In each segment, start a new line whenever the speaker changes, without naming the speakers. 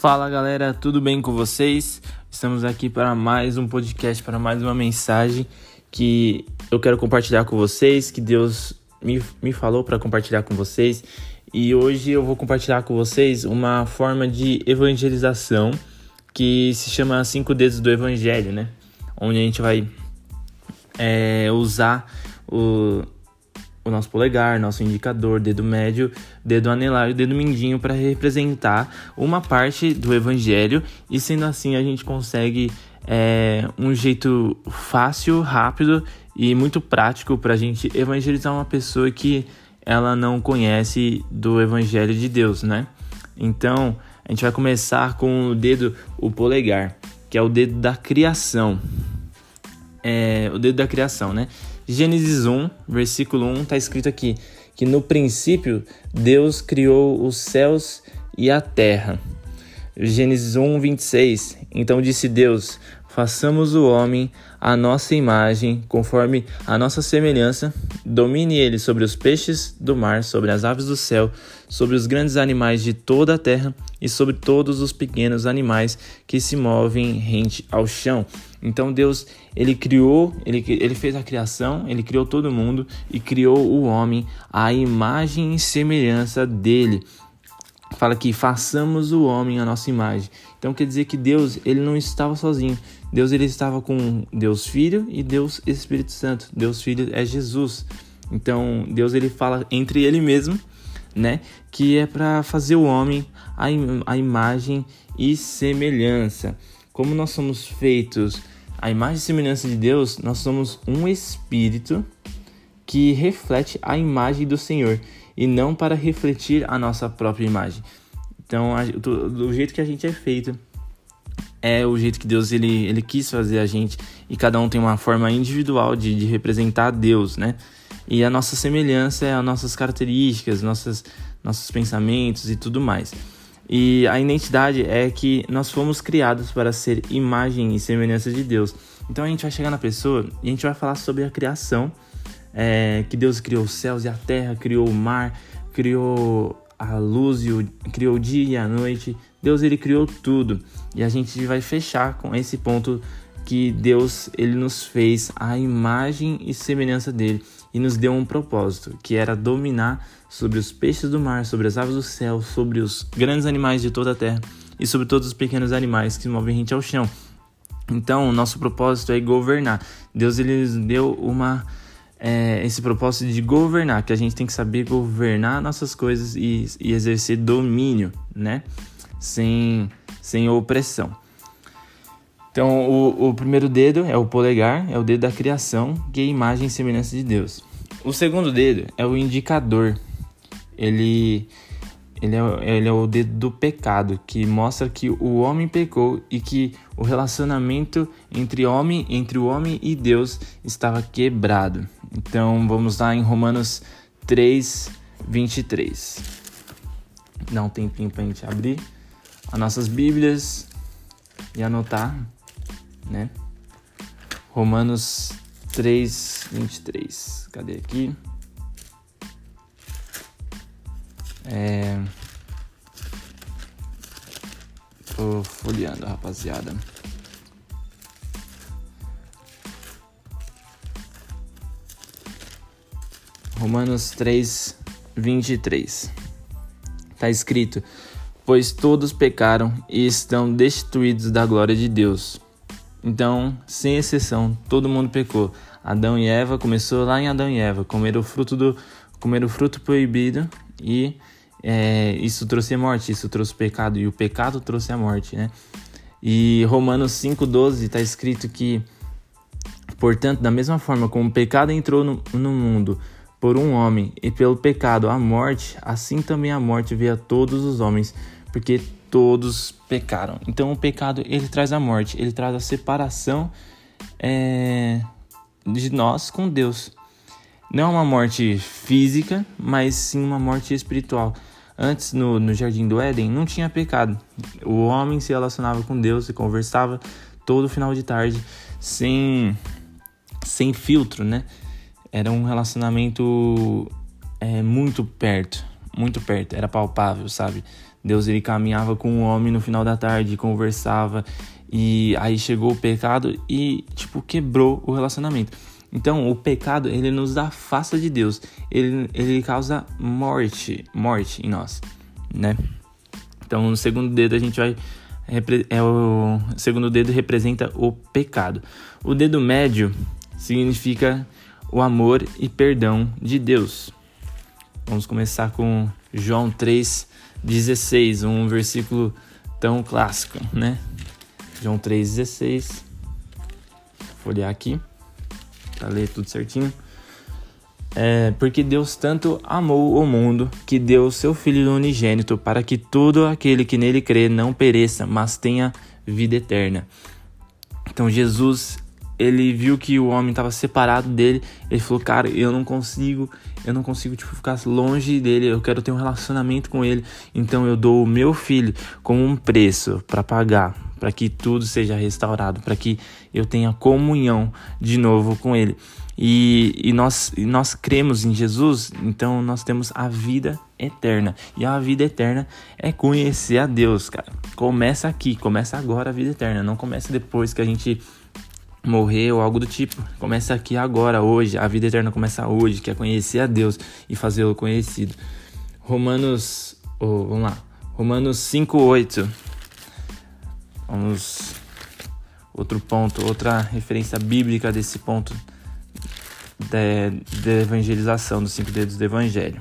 Fala galera, tudo bem com vocês? Estamos aqui para mais um podcast, para mais uma mensagem que eu quero compartilhar com vocês, que Deus me, me falou para compartilhar com vocês. E hoje eu vou compartilhar com vocês uma forma de evangelização que se chama Cinco Dedos do Evangelho, né? Onde a gente vai é, usar o o nosso polegar, nosso indicador, dedo médio, dedo anelar e dedo mindinho para representar uma parte do evangelho e sendo assim a gente consegue é, um jeito fácil, rápido e muito prático para a gente evangelizar uma pessoa que ela não conhece do evangelho de Deus, né? Então a gente vai começar com o dedo, o polegar, que é o dedo da criação. É, o dedo da criação, né? Gênesis 1, versículo 1, está escrito aqui que no princípio Deus criou os céus e a terra. Gênesis 1, 26. Então disse Deus: Façamos o homem à nossa imagem, conforme a nossa semelhança, domine ele sobre os peixes do mar, sobre as aves do céu, sobre os grandes animais de toda a terra e sobre todos os pequenos animais que se movem rente ao chão. Então Deus, ele criou, ele, ele fez a criação, ele criou todo mundo e criou o homem à imagem e semelhança dele. Fala que façamos o homem à nossa imagem. Então quer dizer que Deus, ele não estava sozinho. Deus ele estava com Deus Filho e Deus Espírito Santo. Deus Filho é Jesus. Então Deus ele fala entre ele mesmo, né, que é para fazer o homem a, a imagem e semelhança. Como nós somos feitos a imagem e semelhança de Deus, nós somos um espírito que reflete a imagem do Senhor e não para refletir a nossa própria imagem. Então, do, do jeito que a gente é feito, é o jeito que Deus ele, ele quis fazer a gente e cada um tem uma forma individual de, de representar Deus, né? E a nossa semelhança é as nossas características, nossas, nossos pensamentos e tudo mais. E a identidade é que nós fomos criados para ser imagem e semelhança de Deus. Então a gente vai chegar na pessoa e a gente vai falar sobre a criação, é, que Deus criou os céus e a terra, criou o mar, criou a luz e o, criou o dia e a noite. Deus ele criou tudo. E a gente vai fechar com esse ponto que Deus ele nos fez a imagem e semelhança dele e nos deu um propósito, que era dominar sobre os peixes do mar, sobre as aves do céu, sobre os grandes animais de toda a terra e sobre todos os pequenos animais que movem rente ao chão. Então, nosso propósito é governar. Deus ele nos deu uma é, esse propósito de governar, que a gente tem que saber governar nossas coisas e, e exercer domínio, né? Sem, sem opressão. Então, o, o primeiro dedo é o polegar, é o dedo da criação, que é a imagem e semelhança de Deus. O segundo dedo é o indicador. Ele, ele, é, ele é o dedo do pecado, que mostra que o homem pecou e que o relacionamento entre, homem, entre o homem e Deus estava quebrado. Então, vamos lá em Romanos 3, 23. Dá um tempinho para a gente abrir as nossas Bíblias e anotar né? Romanos 3, 23. Cadê aqui? É... Tô folheando, rapaziada. Romanos 3, 23. Tá escrito: Pois todos pecaram e estão destituídos da glória de Deus então, sem exceção, todo mundo pecou. Adão e Eva começou lá em Adão e Eva, comeram o fruto do comer o fruto proibido e é, isso trouxe a morte, isso trouxe pecado e o pecado trouxe a morte, né? E Romanos 5:12 está escrito que, portanto, da mesma forma como o pecado entrou no, no mundo por um homem e pelo pecado a morte, assim também a morte veio a todos os homens, porque todos pecaram. Então o pecado ele traz a morte, ele traz a separação é, de nós com Deus. Não é uma morte física, mas sim uma morte espiritual. Antes, no, no jardim do Éden, não tinha pecado. O homem se relacionava com Deus e conversava todo final de tarde sem, sem filtro, né? Era um relacionamento é, muito perto, muito perto, era palpável, sabe? Deus ele caminhava com o homem no final da tarde, conversava e aí chegou o pecado e tipo quebrou o relacionamento. Então, o pecado, ele nos afasta de Deus. Ele, ele causa morte, morte em nós, né? Então, no segundo dedo a gente vai é o segundo dedo representa o pecado. O dedo médio significa o amor e perdão de Deus. Vamos começar com João 3:16, um versículo tão clássico, né? João 3:16. Vou folhear aqui para ler tudo certinho. É, porque Deus tanto amou o mundo que deu o seu Filho unigênito para que todo aquele que nele crê não pereça, mas tenha vida eterna. Então Jesus, ele viu que o homem estava separado dele, ele falou: "Cara, eu não consigo, eu não consigo tipo ficar longe dele, eu quero ter um relacionamento com ele, então eu dou o meu filho como um preço para pagar, para que tudo seja restaurado, para que eu tenha comunhão de novo com ele." e, e, nós, e nós cremos em Jesus, então nós temos a vida eterna. E a vida eterna é conhecer a Deus, cara. Começa aqui, começa agora a vida eterna, não começa depois que a gente morrer ou algo do tipo. Começa aqui agora, hoje. A vida eterna começa hoje, que é conhecer a Deus e fazê-lo conhecido. Romanos, oh, vamos lá. Romanos 5:8. Vamos outro ponto, outra referência bíblica desse ponto da, evangelização, dos cinco dedos do evangelho.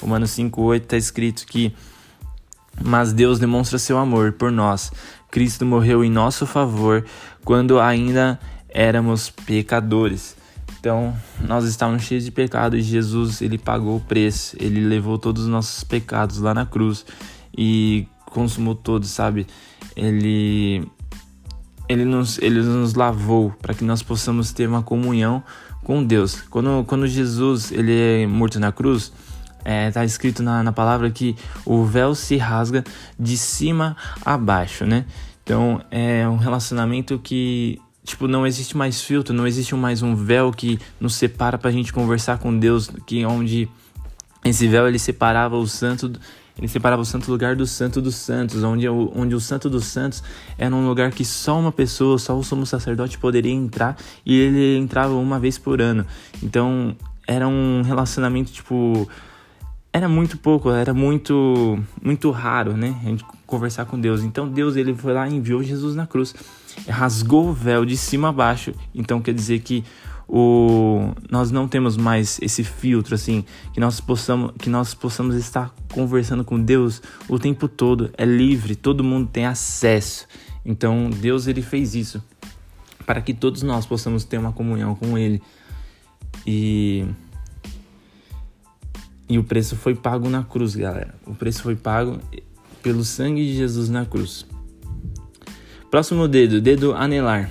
Romanos 5,8 está escrito que mas Deus demonstra seu amor por nós. Cristo morreu em nosso favor quando ainda éramos pecadores. Então, nós estávamos cheios de pecado e Jesus, ele pagou o preço. Ele levou todos os nossos pecados lá na cruz e consumou todos, sabe? Ele ele nos, ele nos lavou para que nós possamos ter uma comunhão com Deus. Quando, quando Jesus ele é morto na cruz, está é, tá escrito na, na palavra que o véu se rasga de cima a baixo, né? Então é um relacionamento que tipo não existe mais filtro, não existe mais um véu que nos separa para a gente conversar com Deus, que onde esse véu ele separava o santo ele separava o santo lugar do santo dos santos, onde, onde o santo dos santos era um lugar que só uma pessoa, só o sumo sacerdote poderia entrar e ele entrava uma vez por ano. Então era um relacionamento tipo era muito pouco, era muito muito raro, né? A gente conversar com Deus. Então Deus ele foi lá e enviou Jesus na cruz, rasgou o véu de cima a baixo. Então quer dizer que o, nós não temos mais esse filtro assim que nós possamos que nós possamos estar conversando com Deus o tempo todo é livre todo mundo tem acesso. Então Deus ele fez isso para que todos nós possamos ter uma comunhão com Ele. E e o preço foi pago na cruz galera. O preço foi pago pelo sangue de Jesus na cruz. Próximo dedo dedo anelar.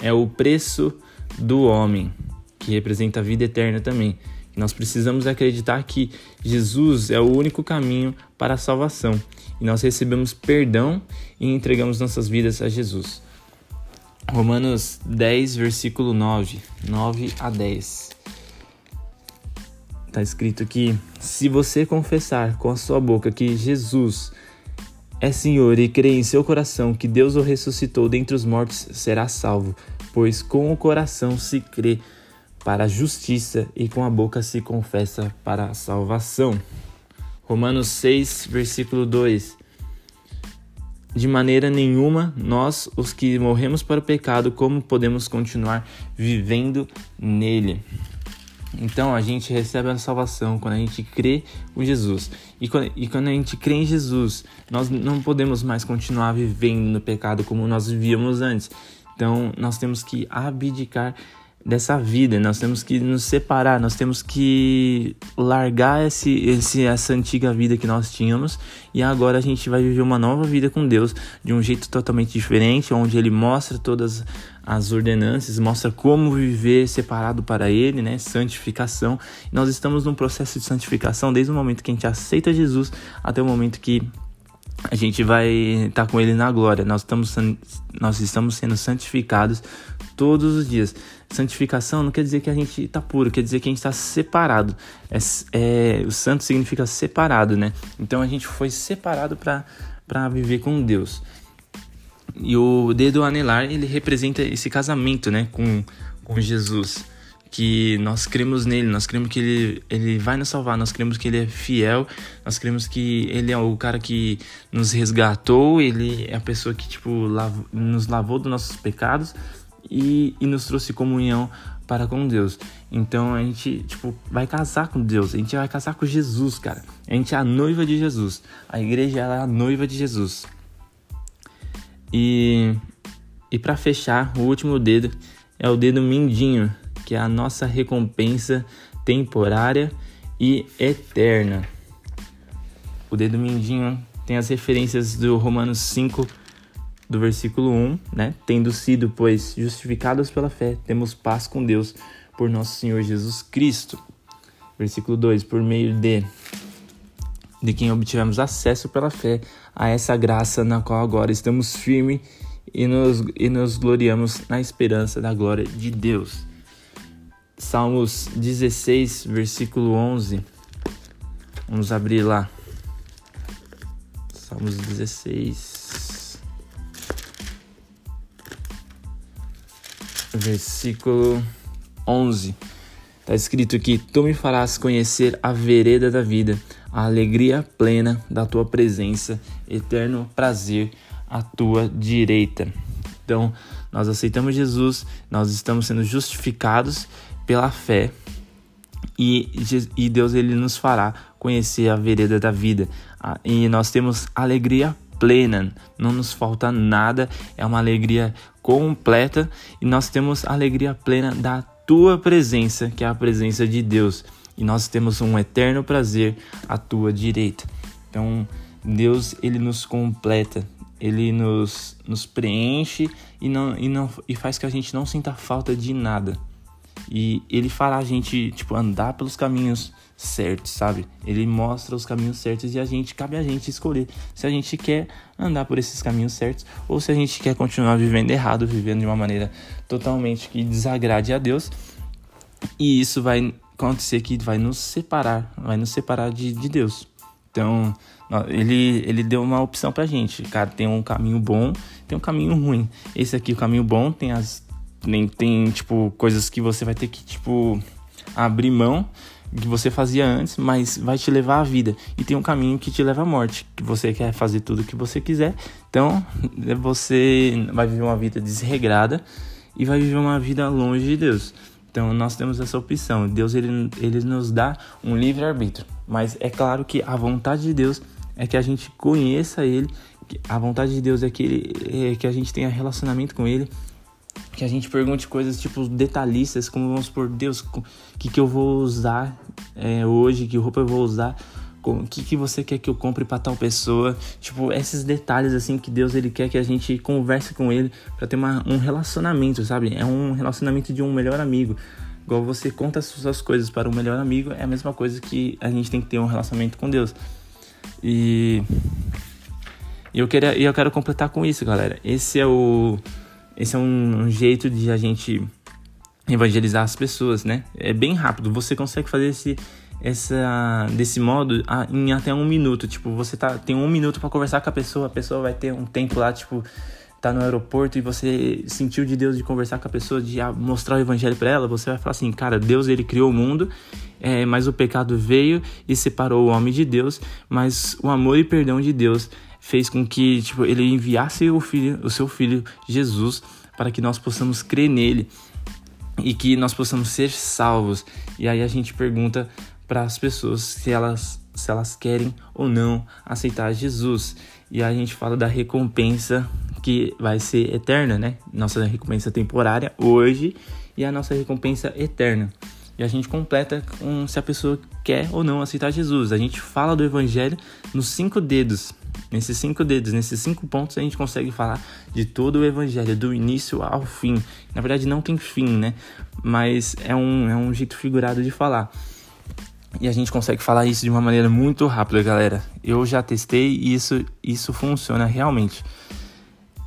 É o preço do homem, que representa a vida eterna também. Nós precisamos acreditar que Jesus é o único caminho para a salvação e nós recebemos perdão e entregamos nossas vidas a Jesus. Romanos 10, versículo 9, 9 a 10. Está escrito aqui: Se você confessar com a sua boca que Jesus é Senhor e crer em seu coração que Deus o ressuscitou dentre os mortos, será salvo pois com o coração se crê para a justiça e com a boca se confessa para a salvação. Romanos 6, versículo 2. De maneira nenhuma, nós, os que morremos para o pecado, como podemos continuar vivendo nele? Então a gente recebe a salvação quando a gente crê em Jesus. E quando, e quando a gente crê em Jesus, nós não podemos mais continuar vivendo no pecado como nós vivíamos antes. Então, nós temos que abdicar dessa vida, nós temos que nos separar, nós temos que largar esse, esse, essa antiga vida que nós tínhamos e agora a gente vai viver uma nova vida com Deus de um jeito totalmente diferente, onde Ele mostra todas as ordenanças, mostra como viver separado para Ele, né? Santificação. Nós estamos num processo de santificação desde o momento que a gente aceita Jesus até o momento que a gente vai estar tá com Ele na glória. Nós estamos, nós estamos sendo santificados todos os dias. Santificação não quer dizer que a gente está puro, quer dizer que a gente está separado. É, é, o santo significa separado, né? Então a gente foi separado para viver com Deus. E o dedo anelar, ele representa esse casamento, né, com, com Jesus que nós cremos nele, nós cremos que ele, ele vai nos salvar, nós cremos que ele é fiel, nós cremos que ele é o cara que nos resgatou, ele é a pessoa que, tipo, nos lavou dos nossos pecados e, e nos trouxe comunhão para com Deus. Então a gente, tipo, vai casar com Deus, a gente vai casar com Jesus, cara. A gente é a noiva de Jesus. A igreja é a noiva de Jesus. E, e para fechar, o último dedo é o dedo mindinho que é a nossa recompensa temporária e eterna. O dedo mindinho tem as referências do Romanos 5, do versículo 1, né? Tendo sido, pois, justificados pela fé, temos paz com Deus por nosso Senhor Jesus Cristo. Versículo 2: Por meio de de quem obtivemos acesso pela fé a essa graça na qual agora estamos firmes e nos, e nos gloriamos na esperança da glória de Deus. Salmos 16, versículo 11. Vamos abrir lá. Salmos 16. Versículo 11. Está escrito aqui: Tu me farás conhecer a vereda da vida, a alegria plena da tua presença, eterno prazer à tua direita. Então, nós aceitamos Jesus, nós estamos sendo justificados pela fé. E, e Deus ele nos fará conhecer a vereda da vida. E nós temos alegria plena, não nos falta nada, é uma alegria completa. E nós temos alegria plena da tua presença, que é a presença de Deus, e nós temos um eterno prazer à tua direita. Então, Deus ele nos completa, ele nos, nos preenche e não, e não e faz que a gente não sinta falta de nada. E ele fará a gente, tipo, andar pelos caminhos certos, sabe? Ele mostra os caminhos certos e a gente, cabe a gente escolher se a gente quer andar por esses caminhos certos ou se a gente quer continuar vivendo errado, vivendo de uma maneira totalmente que desagrade a Deus. E isso vai acontecer que vai nos separar, vai nos separar de, de Deus. Então, ele, ele deu uma opção pra gente. Cara, tem um caminho bom, tem um caminho ruim. Esse aqui, o caminho bom, tem as nem tem, tipo, coisas que você vai ter que, tipo, abrir mão que você fazia antes, mas vai te levar à vida. E tem um caminho que te leva à morte, que você quer fazer tudo o que você quiser. Então, você vai viver uma vida desregrada e vai viver uma vida longe de Deus. Então, nós temos essa opção. Deus ele, ele nos dá um livre arbítrio, mas é claro que a vontade de Deus é que a gente conheça ele, a vontade de Deus é que, ele, é que a gente tenha relacionamento com ele que a gente pergunte coisas tipo detalhistas, como vamos por Deus, o que, que eu vou usar é, hoje, que roupa eu vou usar, o que, que você quer que eu compre para tal pessoa, tipo esses detalhes assim que Deus ele quer que a gente converse com ele para ter uma, um relacionamento, sabe? É um relacionamento de um melhor amigo. Igual você conta as suas coisas para um melhor amigo, é a mesma coisa que a gente tem que ter um relacionamento com Deus. E eu quero, eu quero completar com isso, galera. Esse é o esse é um, um jeito de a gente evangelizar as pessoas, né? É bem rápido. Você consegue fazer esse, essa, desse modo em até um minuto. Tipo, você tá, tem um minuto para conversar com a pessoa, a pessoa vai ter um tempo lá, tipo, tá no aeroporto e você sentiu de Deus de conversar com a pessoa, de mostrar o evangelho para ela, você vai falar assim, cara, Deus ele criou o mundo, é, mas o pecado veio e separou o homem de Deus, mas o amor e perdão de Deus fez com que tipo, ele enviasse o, filho, o seu filho Jesus para que nós possamos crer nele e que nós possamos ser salvos. E aí a gente pergunta para as pessoas se elas, se elas querem ou não aceitar Jesus. E aí a gente fala da recompensa que vai ser eterna, né? Nossa recompensa temporária hoje e a nossa recompensa eterna. E a gente completa com se a pessoa quer ou não aceitar Jesus. A gente fala do evangelho nos cinco dedos. Nesses cinco dedos, nesses cinco pontos, a gente consegue falar de todo o evangelho, do início ao fim. Na verdade, não tem fim, né? Mas é um, é um jeito figurado de falar. E a gente consegue falar isso de uma maneira muito rápida, galera. Eu já testei e isso, isso funciona realmente.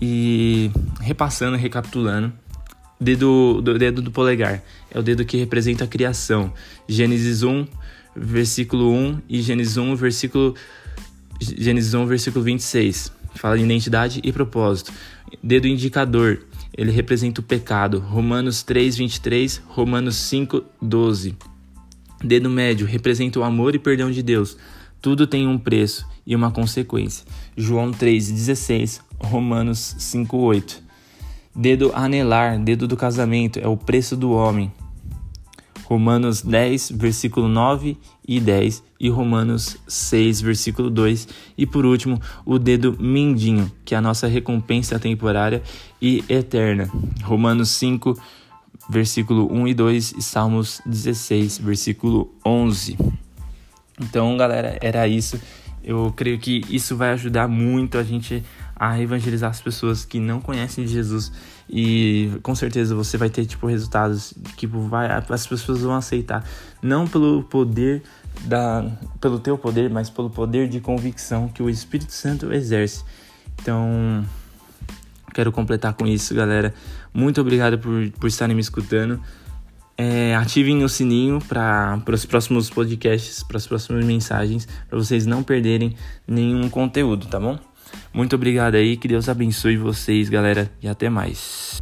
E repassando, recapitulando, dedo do dedo do polegar é o dedo que representa a criação. Gênesis 1, versículo 1 e Gênesis 1, versículo Gênesis 1, versículo 26. Fala de identidade e propósito. Dedo indicador, ele representa o pecado. Romanos 3, 23, Romanos 5, 12. Dedo médio representa o amor e perdão de Deus. Tudo tem um preço e uma consequência. João 3,16, Romanos 5,8. Dedo anelar, dedo do casamento, é o preço do homem. Romanos 10, versículo 9 e 10 e Romanos 6, versículo 2. E por último, o dedo mindinho, que é a nossa recompensa temporária e eterna. Romanos 5, versículo 1 e 2 e Salmos 16, versículo 11. Então, galera, era isso. Eu creio que isso vai ajudar muito a gente a evangelizar as pessoas que não conhecem Jesus e com certeza você vai ter tipo resultados que tipo, vai as pessoas vão aceitar não pelo poder da pelo teu poder, mas pelo poder de convicção que o Espírito Santo exerce. Então, quero completar com isso, galera. Muito obrigado por, por estarem me escutando. É, ativem o sininho para os próximos podcasts, para as próximas mensagens, para vocês não perderem nenhum conteúdo, tá bom? Muito obrigado aí, que Deus abençoe vocês, galera, e até mais.